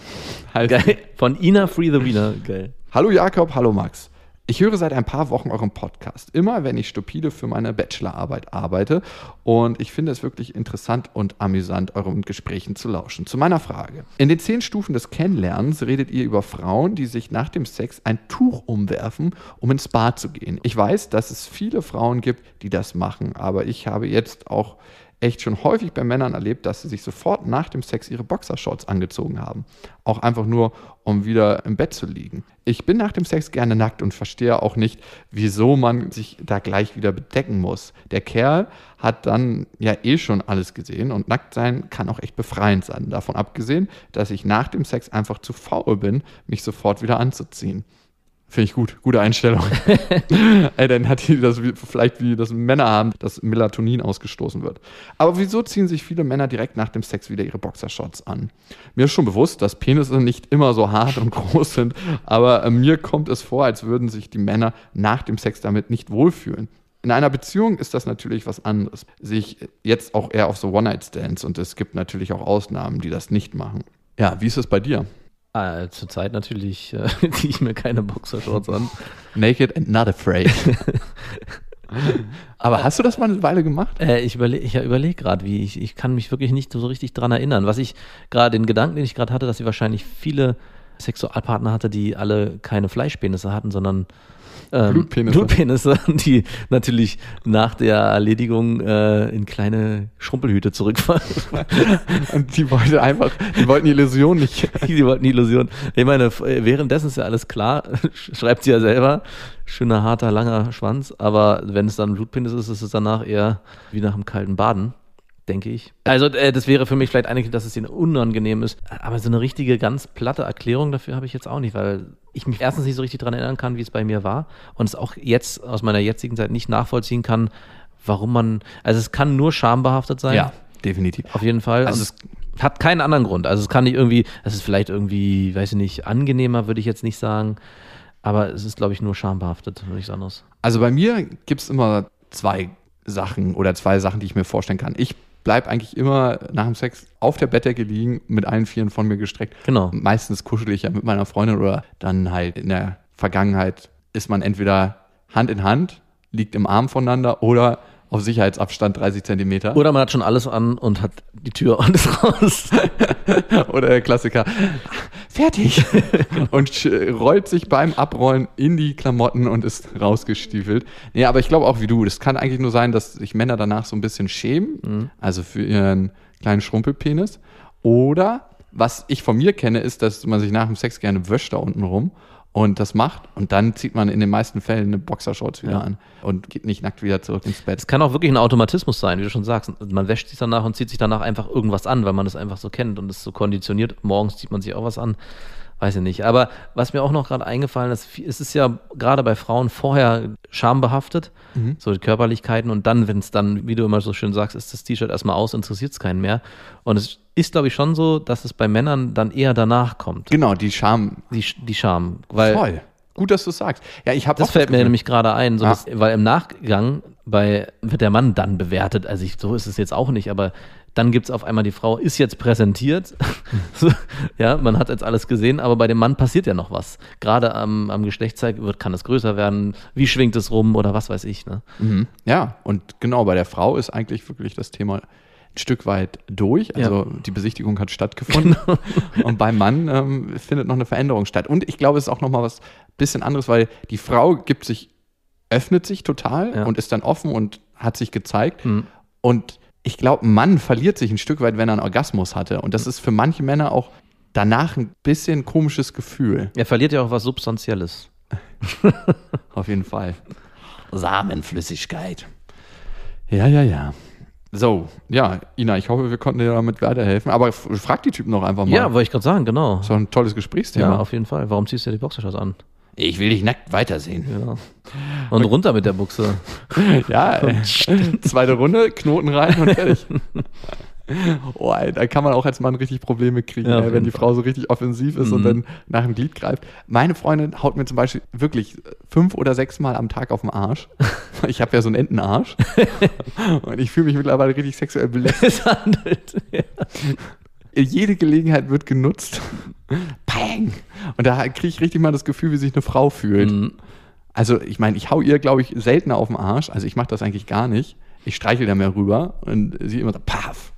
Heißt Geil. Von Ina Free the Wiener. Geil. Hallo Jakob, hallo Max. Ich höre seit ein paar Wochen euren Podcast, immer wenn ich stupide für meine Bachelorarbeit arbeite und ich finde es wirklich interessant und amüsant, euren Gesprächen zu lauschen. Zu meiner Frage. In den zehn Stufen des Kennenlernens redet ihr über Frauen, die sich nach dem Sex ein Tuch umwerfen, um ins Bad zu gehen. Ich weiß, dass es viele Frauen gibt, die das machen, aber ich habe jetzt auch echt schon häufig bei Männern erlebt, dass sie sich sofort nach dem Sex ihre Boxershorts angezogen haben. Auch einfach nur, um wieder im Bett zu liegen. Ich bin nach dem Sex gerne nackt und verstehe auch nicht, wieso man sich da gleich wieder bedecken muss. Der Kerl hat dann ja eh schon alles gesehen und nackt sein kann auch echt befreiend sein. Davon abgesehen, dass ich nach dem Sex einfach zu faul bin, mich sofort wieder anzuziehen. Finde ich gut, gute Einstellung. Ey, dann hat die das wie, vielleicht wie das Männer haben, dass Melatonin ausgestoßen wird. Aber wieso ziehen sich viele Männer direkt nach dem Sex wieder ihre Boxershorts an? Mir ist schon bewusst, dass Penisse nicht immer so hart und groß sind, aber äh, mir kommt es vor, als würden sich die Männer nach dem Sex damit nicht wohlfühlen. In einer Beziehung ist das natürlich was anderes. Sich jetzt auch eher auf so One-Night-Stands und es gibt natürlich auch Ausnahmen, die das nicht machen. Ja, wie ist es bei dir? Ah, Zurzeit natürlich äh, ziehe ich mir keine Boxershorts an. Naked and not afraid. Aber hast du das mal eine Weile gemacht? Äh, ich überlege ich überleg gerade, wie ich, ich kann mich wirklich nicht so richtig dran erinnern. Was ich gerade, den Gedanken, den ich gerade hatte, dass sie wahrscheinlich viele Sexualpartner hatte, die alle keine Fleischpenisse hatten, sondern ähm, Blutpenisse. Blutpenisse, die natürlich nach der Erledigung äh, in kleine Schrumpelhüte zurückfallen. Und die wollte einfach, die wollten die Illusion nicht. die wollten die Illusion. Ich meine, f- währenddessen ist ja alles klar, schreibt sie ja selber. Schöner, harter, langer Schwanz. Aber wenn es dann ein Blutpenis ist, ist es danach eher wie nach einem kalten Baden, denke ich. Also, äh, das wäre für mich vielleicht eigentlich, dass es ihnen unangenehm ist. Aber so eine richtige, ganz platte Erklärung dafür habe ich jetzt auch nicht, weil ich mich erstens nicht so richtig daran erinnern kann, wie es bei mir war. Und es auch jetzt aus meiner jetzigen Zeit nicht nachvollziehen kann, warum man. Also, es kann nur schambehaftet sein. Ja, definitiv. Auf jeden Fall. Also Also es hat keinen anderen Grund. Also es kann nicht irgendwie, es ist vielleicht irgendwie, weiß ich nicht, angenehmer, würde ich jetzt nicht sagen. Aber es ist, glaube ich, nur schambehaftet, nichts anderes. Also bei mir gibt es immer zwei Sachen oder zwei Sachen, die ich mir vorstellen kann. Ich bleibe eigentlich immer nach dem Sex auf der Bettdecke liegen, mit allen Vieren von mir gestreckt. Genau. Meistens kuschel ich ja mit meiner Freundin oder dann halt in der Vergangenheit ist man entweder Hand in Hand, liegt im Arm voneinander oder auf Sicherheitsabstand 30 Zentimeter. Oder man hat schon alles an und hat die Tür und ist raus. Oder der Klassiker, fertig. und rollt sich beim Abrollen in die Klamotten und ist rausgestiefelt. Nee, aber ich glaube auch wie du, das kann eigentlich nur sein, dass sich Männer danach so ein bisschen schämen, also für ihren kleinen Schrumpelpenis. Oder, was ich von mir kenne, ist, dass man sich nach dem Sex gerne wäscht da unten rum und das macht und dann zieht man in den meisten Fällen eine Boxershorts wieder Ja. an und geht nicht nackt wieder zurück ins Bett. Es kann auch wirklich ein Automatismus sein, wie du schon sagst. Man wäscht sich danach und zieht sich danach einfach irgendwas an, weil man das einfach so kennt und ist so konditioniert. Morgens zieht man sich auch was an. Weiß ich nicht. Aber was mir auch noch gerade eingefallen ist, es ist ja gerade bei Frauen vorher schambehaftet, so die Körperlichkeiten und dann, wenn es dann, wie du immer so schön sagst, ist das T-Shirt erstmal aus, interessiert es keinen mehr. Und es ist, glaube ich, schon so, dass es bei Männern dann eher danach kommt, Genau, die Scham. die, die Scham. Weil Voll. Gut, dass du es sagst. Ja, ich habe das fällt mir nämlich gerade ein, so Ah. dass, weil im Nachgang bei, wird der Mann dann bewertet. Also ich, so ist es jetzt auch nicht, aber dann gibt es auf einmal die Frau, ist jetzt präsentiert. ja, man hat jetzt alles gesehen, aber bei dem Mann passiert ja noch was. Gerade am, am Geschlechtsteil wird, kann es größer werden, wie schwingt es rum oder was weiß ich. Ne? Mhm. Ja, und genau, bei der Frau ist eigentlich wirklich das Thema ein Stück weit durch. Also die Besichtigung hat stattgefunden. und beim Mann ähm, findet noch eine Veränderung statt. Und ich glaube, es ist auch nochmal was bisschen anderes, weil die Frau gibt sich, öffnet sich total Ja. und ist dann offen und hat sich gezeigt. Mhm. Und ich glaube, ein Mann verliert sich ein Stück weit, wenn er einen Orgasmus hatte. Und das ist für manche Männer auch danach ein bisschen komisches Gefühl. Er verliert ja auch was Substanzielles. Auf jeden Fall. Samenflüssigkeit. Ja, ja, ja. So, ja, Ina, ich hoffe, wir konnten dir damit weiterhelfen. Aber frag die Typen doch einfach mal. Ja, wollte ich gerade sagen, genau. doch ein tolles Gesprächsthema. Ja, auf jeden Fall. Warum ziehst du die Boxershorts an? Ich will dich nackt weitersehen. Ja. Und runter mit der Buchse. Ja, äh, zweite Runde, Knoten rein und fertig. Oh, ey, da kann man auch als Mann richtig Probleme kriegen, Ja, ey, wenn die. Frau so richtig offensiv ist und Mhm. dann nach dem Glied greift. Meine Freundin haut mir zum Beispiel wirklich fünf oder sechs Mal am Tag auf den Arsch. Ich habe ja so einen Entenarsch. und ich fühle mich mittlerweile richtig sexuell belästigt. Ja. Jede Gelegenheit wird genutzt. Pang! Und da kriege ich richtig mal das Gefühl, wie sich eine Frau fühlt. Mhm. Also, ich meine, ich hau ihr, glaube ich, seltener auf den Arsch. Also, ich mache das eigentlich gar nicht. Ich streichel da mehr rüber und sie immer so, paff.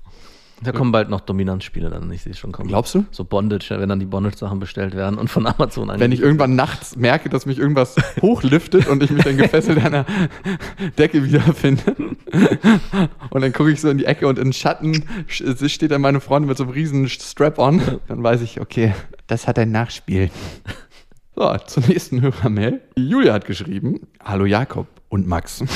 Da kommen bald noch Dominanzspiele dann, ich sehe es schon kommen. Glaubst du? So Bondage, wenn dann die Bondage-Sachen bestellt werden und von Amazon Wenn ich irgendwann nachts merke, dass mich irgendwas hochliftet und ich mich dann gefesselt an der Decke wiederfinde. Und dann gucke ich so in die Ecke und in Schatten sch- steht dann meine Freundin mit so einem riesen Strap-on. Dann weiß ich, okay, das hat ein Nachspiel. So, zur nächsten Hörermail. Julia hat geschrieben, Hallo Jakob und Max.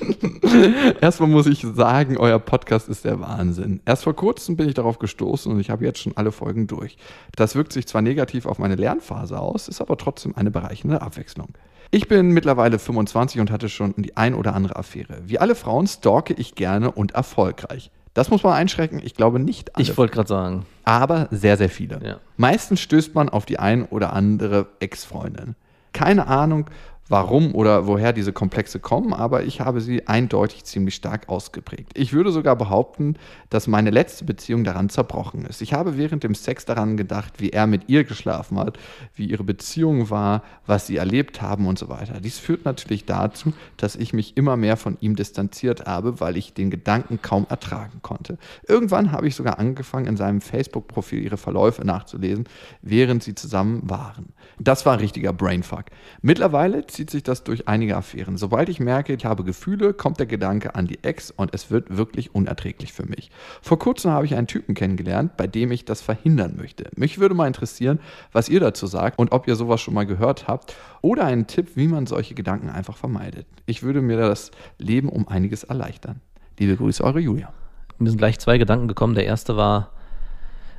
Erstmal muss ich sagen, euer Podcast ist der Wahnsinn. Erst vor kurzem bin ich darauf gestoßen und ich habe jetzt schon alle Folgen durch. Das wirkt sich zwar negativ auf meine Lernphase aus, ist aber trotzdem eine bereichernde Abwechslung. Ich bin mittlerweile 25 und hatte schon die ein oder andere Affäre. Wie alle Frauen stalke ich gerne und erfolgreich. Das muss man einschränken. Ich glaube nicht alle, Ich wollte gerade sagen. aber sehr, sehr viele. Ja. Meistens stößt man auf die ein oder andere Ex-Freundin. Keine Ahnung, warum oder woher diese Komplexe kommen, aber ich habe sie eindeutig ziemlich stark ausgeprägt. Ich würde sogar behaupten, dass meine letzte Beziehung daran zerbrochen ist. Ich habe während dem Sex daran gedacht, wie er mit ihr geschlafen hat, wie ihre Beziehung war, was sie erlebt haben und so weiter. Dies führt natürlich dazu, dass ich mich immer mehr von ihm distanziert habe, weil ich den Gedanken kaum ertragen konnte. Irgendwann habe ich sogar angefangen, in seinem Facebook-Profil ihre Verläufe nachzulesen, während sie zusammen waren. Das war ein richtiger Brainfuck. Mittlerweile zieht sich das durch einige Affären. Sobald ich merke, ich habe Gefühle, kommt der Gedanke an die Ex und es wird wirklich unerträglich für mich. Vor kurzem habe ich einen Typen kennengelernt, bei dem ich das verhindern möchte. Mich würde mal interessieren, was ihr dazu sagt und ob ihr sowas schon mal gehört habt oder einen Tipp, wie man solche Gedanken einfach vermeidet. Ich würde mir das Leben um einiges erleichtern. Liebe Grüße, eure Julia. Mir sind gleich zwei Gedanken gekommen. Der erste war,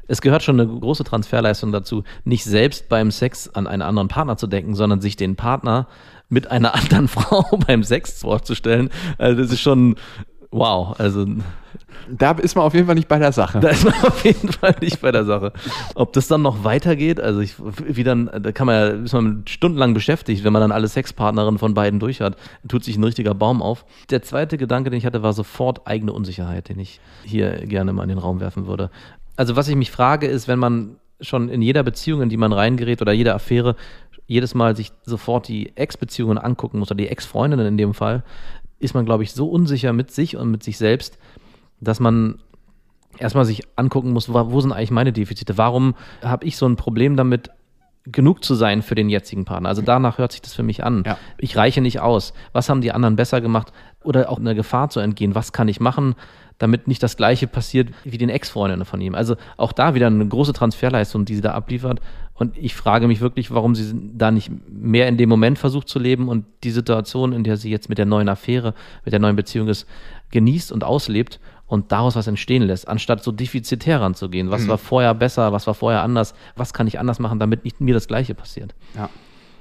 es gehört schon eine große Transferleistung dazu, nicht selbst beim Sex an einen anderen Partner zu denken, sondern sich den Partner mit einer anderen Frau beim Sex vorzustellen. Also das ist schon wow. Also da ist man auf jeden Fall nicht bei der Sache. Da ist man auf jeden Fall nicht bei der Sache. Ob das dann noch weitergeht, also ich, wie dann, da kann man ja, ist man stundenlang beschäftigt, wenn man dann alle Sexpartnerinnen von beiden durch hat, tut sich ein richtiger Baum auf. Der zweite Gedanke, den ich hatte, war sofort eigene Unsicherheit, den ich hier gerne mal in den Raum werfen würde also was ich mich frage, ist, wenn man schon in jeder Beziehung, in die man reingerät oder jeder Affäre, jedes Mal sich sofort die Ex-Beziehungen angucken muss oder die Ex-Freundinnen in dem Fall, ist man, glaube ich, so unsicher mit sich und mit sich selbst, dass man erstmal sich angucken muss, wo sind eigentlich meine Defizite? Warum habe ich so ein Problem damit, genug zu sein für den jetzigen Partner? Also danach hört sich das für mich an. Ja. Ich reiche nicht aus. Was haben die anderen besser gemacht? Oder auch einer Gefahr zu entgehen? Was kann ich machen? Damit nicht das Gleiche passiert wie den Ex-Freundinnen von ihm. Also auch da wieder eine große Transferleistung, die sie da abliefert. Und ich frage mich wirklich, warum sie da nicht mehr in dem Moment versucht zu leben und die Situation, in der sie jetzt mit der neuen Affäre, mit der neuen Beziehung ist, genießt und auslebt und daraus was entstehen lässt, anstatt so defizitär ranzugehen. Was mhm. war vorher besser, was war vorher anders, was kann ich anders machen, damit nicht mir das Gleiche passiert. Ja.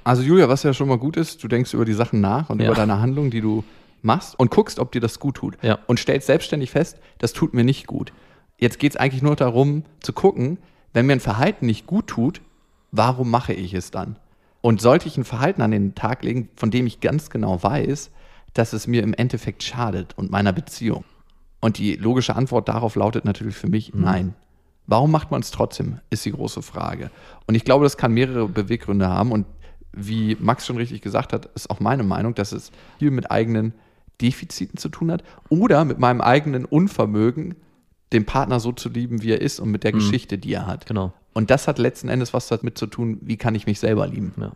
Also Julia, was ja schon mal gut ist, du denkst über die Sachen nach und ja. über deine Handlung, die du machst und guckst, ob dir das gut tut. Ja. Und stellst selbstständig fest, das tut mir nicht gut. Jetzt geht es eigentlich nur darum zu gucken, wenn mir ein Verhalten nicht gut tut, warum mache ich es dann? Und sollte ich ein Verhalten an den Tag legen, von dem ich ganz genau weiß, dass es mir im Endeffekt schadet und meiner Beziehung? Und die logische Antwort darauf lautet natürlich für mich mhm. nein. Warum macht man es trotzdem, ist die große Frage. Und ich glaube, das kann mehrere Beweggründe haben. Und wie Max schon richtig gesagt hat, ist auch meine Meinung, dass es viel mit eigenen Defiziten zu tun hat oder mit meinem eigenen Unvermögen, den Partner so zu lieben, wie er ist und mit der mhm. Geschichte, die er hat. Genau. Und das hat letzten Endes was damit zu tun, wie kann ich mich selber lieben. Ja.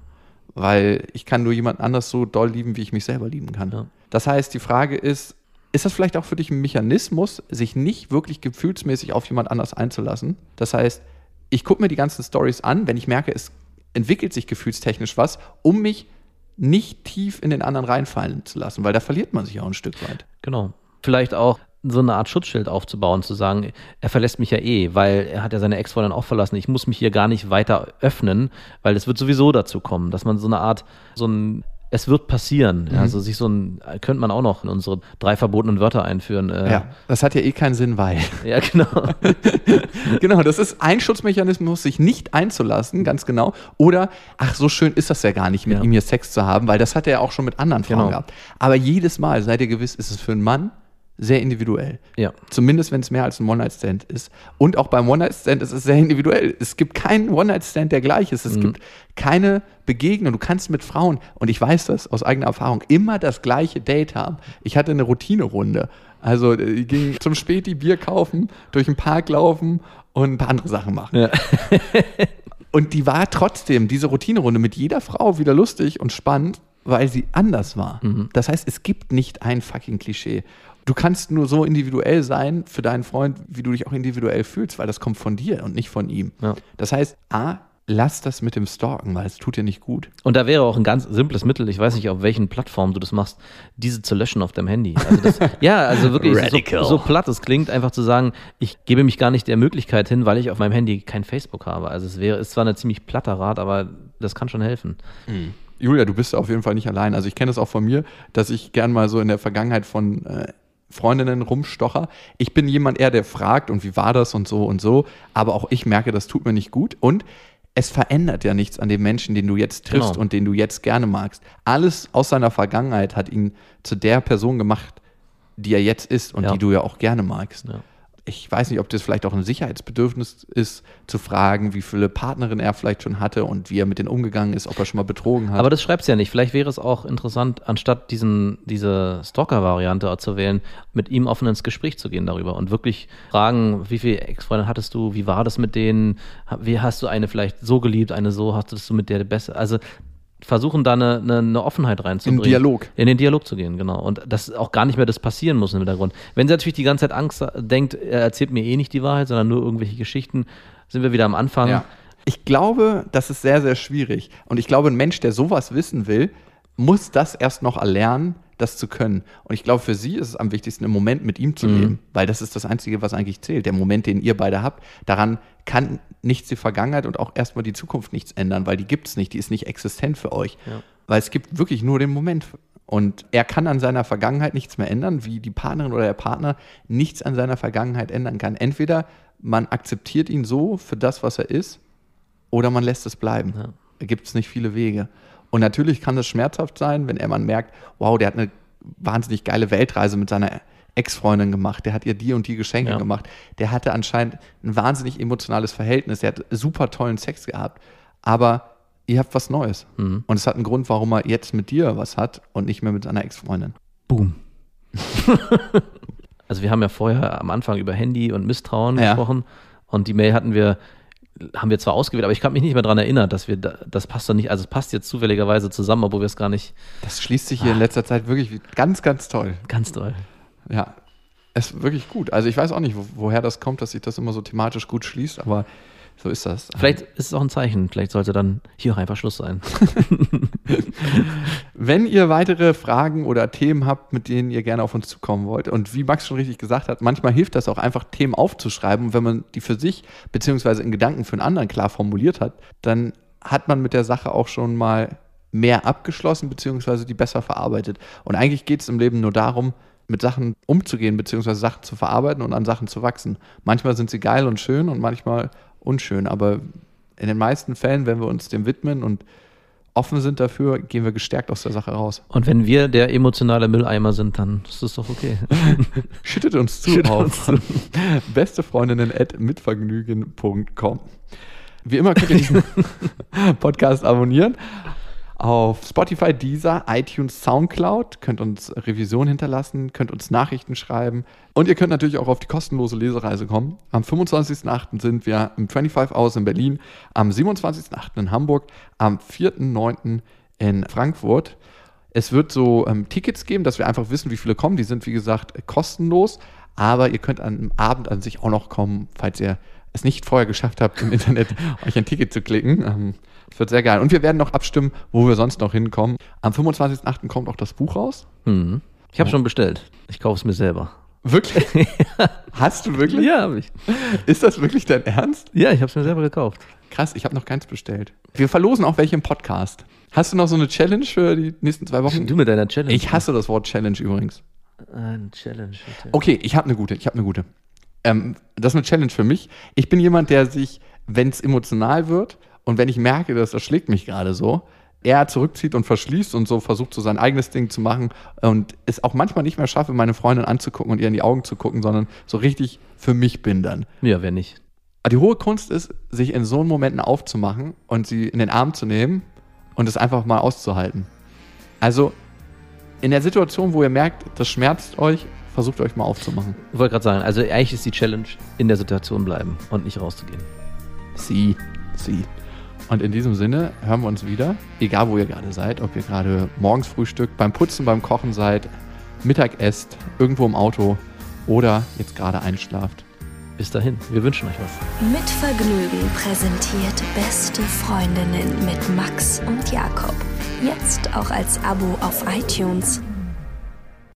Weil ich kann nur jemand anders so doll lieben, wie ich mich selber lieben kann. Ja. Das heißt, die Frage ist, ist das vielleicht auch für dich ein Mechanismus, sich nicht wirklich gefühlsmäßig auf jemand anders einzulassen? Das heißt, ich gucke mir die ganzen Stories an, wenn ich merke, es entwickelt sich gefühlstechnisch was, um mich nicht tief in den anderen reinfallen zu lassen, weil da verliert man sich auch ein Stück weit. Genau. Vielleicht auch so eine Art Schutzschild aufzubauen, zu sagen, er verlässt mich ja eh, weil er hat ja seine Ex-Freundin auch verlassen. Ich muss mich hier gar nicht weiter öffnen, weil es wird sowieso dazu kommen, dass man so eine Art, so ein es wird passieren. Mhm. Also sich so ein, könnte man auch noch in unsere drei verbotenen Wörter einführen. Äh. Ja, das hat ja eh keinen Sinn, weil. Ja, genau. genau, das ist ein Schutzmechanismus, sich nicht einzulassen, ganz genau. Oder, ach, so schön ist das ja gar nicht, mit ja. ihm hier Sex zu haben, weil das hat er ja auch schon mit anderen Frauen genau. gehabt. Aber jedes Mal, seid ihr gewiss, ist es für einen Mann sehr individuell. Ja. Zumindest, wenn es mehr als ein One-Night-Stand ist. Und auch beim One-Night-Stand ist es sehr individuell. Es gibt keinen One-Night-Stand, der gleich ist. Es mhm. gibt keine Begegnung. Du kannst mit Frauen, und ich weiß das aus eigener Erfahrung, immer das gleiche Date haben. Ich hatte eine Routinerunde. Also äh, ich ging zum Späti Bier kaufen, durch den Park laufen und ein paar andere Sachen machen. Ja. und die war trotzdem, diese Routinerunde mit jeder Frau wieder lustig und spannend, weil sie anders war. Mhm. Das heißt, es gibt nicht ein fucking Klischee. Du kannst nur so individuell sein für deinen Freund, wie du dich auch individuell fühlst, weil das kommt von dir und nicht von ihm. Ja. Das heißt, A, lass das mit dem Stalken, weil es tut dir nicht gut. Und da wäre auch ein ganz simples Mittel, ich weiß nicht, auf welchen Plattformen du das machst, diese zu löschen auf deinem Handy. Also das, ja, also wirklich so, so, platt es klingt, einfach zu sagen, ich gebe mich gar nicht der Möglichkeit hin, weil ich auf meinem Handy kein Facebook habe. Also es wäre, ist zwar eine ziemlich platter Rat, aber das kann schon helfen. Mhm. Julia, du bist auf jeden Fall nicht allein. Also ich kenne das auch von mir, dass ich gern mal so in der Vergangenheit von äh, Freundinnen rumstocher. Ich bin jemand eher, der fragt und wie war das und so und so. Aber auch ich merke, das tut mir nicht gut. Und es verändert ja nichts an dem Menschen, den du jetzt triffst Genau. und den du jetzt gerne magst. Alles aus seiner Vergangenheit hat ihn zu der Person gemacht, die er jetzt ist und Ja. die du ja auch gerne magst. Ja. Ich weiß nicht, ob das vielleicht auch ein Sicherheitsbedürfnis ist, zu fragen, wie viele Partnerinnen er vielleicht schon hatte und wie er mit denen umgegangen ist, ob er schon mal betrogen hat. Aber das schreibst du ja nicht. Vielleicht wäre es auch interessant, anstatt diesen, diese Stalker-Variante zu wählen, mit ihm offen ins Gespräch zu gehen darüber und wirklich fragen, wie viele Ex-Freunde hattest du, wie war das mit denen, wie hast du eine vielleicht so geliebt, eine so, hattest du mit der besser, also versuchen da eine, eine, eine Offenheit reinzubringen. Im Dialog. In den Dialog zu gehen, genau. Und dass auch gar nicht mehr das passieren muss im Hintergrund. Wenn sie natürlich die ganze Zeit Angst denkt, er erzählt mir eh nicht die Wahrheit, sondern nur irgendwelche Geschichten, sind wir wieder am Anfang. Ja. Ich glaube, das ist sehr, sehr schwierig. Und ich glaube, ein Mensch, der sowas wissen will, muss das erst noch erlernen, das zu können. Und ich glaube, für sie ist es am wichtigsten, im Moment mit ihm zu leben, weil das ist das Einzige, was eigentlich zählt. Der Moment, den ihr beide habt, daran kann nichts die Vergangenheit und auch erstmal die Zukunft nichts ändern, weil die gibt es nicht, die ist nicht existent für euch. Ja. Weil es gibt wirklich nur den Moment. Und er kann an seiner Vergangenheit nichts mehr ändern, wie die Partnerin oder der Partner nichts an seiner Vergangenheit ändern kann. Entweder man akzeptiert ihn so für das, was er ist, oder man lässt es bleiben. Ja. Da gibt es nicht viele Wege. Und natürlich kann es schmerzhaft sein, wenn er man merkt, wow, der hat eine wahnsinnig geile Weltreise mit seiner Ex-Freundin gemacht, der hat ihr die und die Geschenke Ja. gemacht, der hatte anscheinend ein wahnsinnig emotionales Verhältnis, der hat super tollen Sex gehabt, aber ihr habt was Neues. Mhm. Und es hat einen Grund, warum er jetzt mit dir was hat und nicht mehr mit seiner Ex-Freundin. Boom. also wir haben ja vorher am Anfang über Handy und Misstrauen Ja. gesprochen und die Mail hatten wir, haben wir zwar ausgewählt, aber ich kann mich nicht mehr daran erinnern, dass wir, da, das passt doch nicht, also es passt jetzt zufälligerweise zusammen, obwohl wir es gar nicht Das schließt sich hier in letzter Zeit wirklich ganz, ganz toll. ganz doll. Ja, es ist wirklich gut. Also ich weiß auch nicht, wo, woher das kommt, dass sich das immer so thematisch gut schließt, aber so ist das. Vielleicht ist es auch ein Zeichen, vielleicht sollte dann hier auch einfach Schluss sein. Wenn ihr weitere Fragen oder Themen habt, mit denen ihr gerne auf uns zukommen wollt, und wie Max schon richtig gesagt hat, manchmal hilft das auch einfach, Themen aufzuschreiben. Und wenn man die für sich beziehungsweise in Gedanken für einen anderen klar formuliert hat, dann hat man mit der Sache auch schon mal mehr abgeschlossen, beziehungsweise die besser verarbeitet. Und eigentlich geht es im Leben nur darum, mit Sachen umzugehen, beziehungsweise Sachen zu verarbeiten und an Sachen zu wachsen. Manchmal sind sie geil und schön und manchmal unschön, aber in den meisten Fällen, wenn wir uns dem widmen und offen sind dafür, gehen wir gestärkt aus der Sache raus. Und wenn wir der emotionale Mülleimer sind, dann ist das doch okay. Schüttet uns zu Schüttet auf uns bestefreundinnen at mitvergnügen.com. Wie immer könnt ihr diesen Podcast abonnieren. Auf Spotify, Deezer, iTunes, Soundcloud. Könnt uns Revision hinterlassen, könnt uns Nachrichten schreiben. Und ihr könnt natürlich auch auf die kostenlose Lesereise kommen. Am 25.08. sind wir im 25 Hours in Berlin, am 27.08. in Hamburg, am 4.09. in Frankfurt. Es wird so ähm, Tickets geben, dass wir einfach wissen, wie viele kommen. Die sind, wie gesagt, kostenlos. Aber ihr könnt am Abend an sich auch noch kommen, falls ihr es nicht vorher geschafft habt, im Internet euch ein Ticket zu klicken. Ähm, Es wird sehr geil. Und wir werden noch abstimmen, wo wir sonst noch hinkommen. Am 25.08. kommt auch das Buch raus. Mhm. Ich habe schon bestellt. Ich kaufe es mir selber. Wirklich? Hast du wirklich? Ja, habe ich. Ist das wirklich dein Ernst? Ja, ich habe es mir selber gekauft. Krass, ich habe noch keins bestellt. Wir verlosen auch welche im Podcast. Hast du noch so eine Challenge für die nächsten zwei Wochen? Du mit deiner Challenge. Ich hasse das Wort Challenge übrigens. Eine Challenge. bitte. Okay, ich habe eine gute. Ich habe eine gute. Ähm, das ist eine Challenge für mich. Ich bin jemand, der sich, wenn es emotional wird und wenn ich merke, dass das schlägt mich gerade so, eher zurückzieht und verschließt und so versucht, so sein eigenes Ding zu machen und es auch manchmal nicht mehr schaffe, meine Freundin anzugucken und ihr in die Augen zu gucken, sondern so richtig für mich bin dann. Ja, wer nicht. Aber die hohe Kunst ist, sich in so einen Momenten aufzumachen und sie in den Arm zu nehmen und es einfach mal auszuhalten. Also in der Situation, wo ihr merkt, das schmerzt euch, versucht euch mal aufzumachen. Ich wollte gerade sagen, also eigentlich ist die Challenge in der Situation bleiben und nicht rauszugehen. Sie, sie. Und in diesem Sinne hören wir uns wieder, egal wo ihr gerade seid, ob ihr gerade morgens frühstückt, beim Putzen, beim Kochen seid, Mittag esst, irgendwo im Auto oder jetzt gerade einschlaft. Bis dahin, wir wünschen euch was. Mit Vergnügen präsentiert Beste Freundinnen mit Max und Jakob. Jetzt auch als Abo auf iTunes.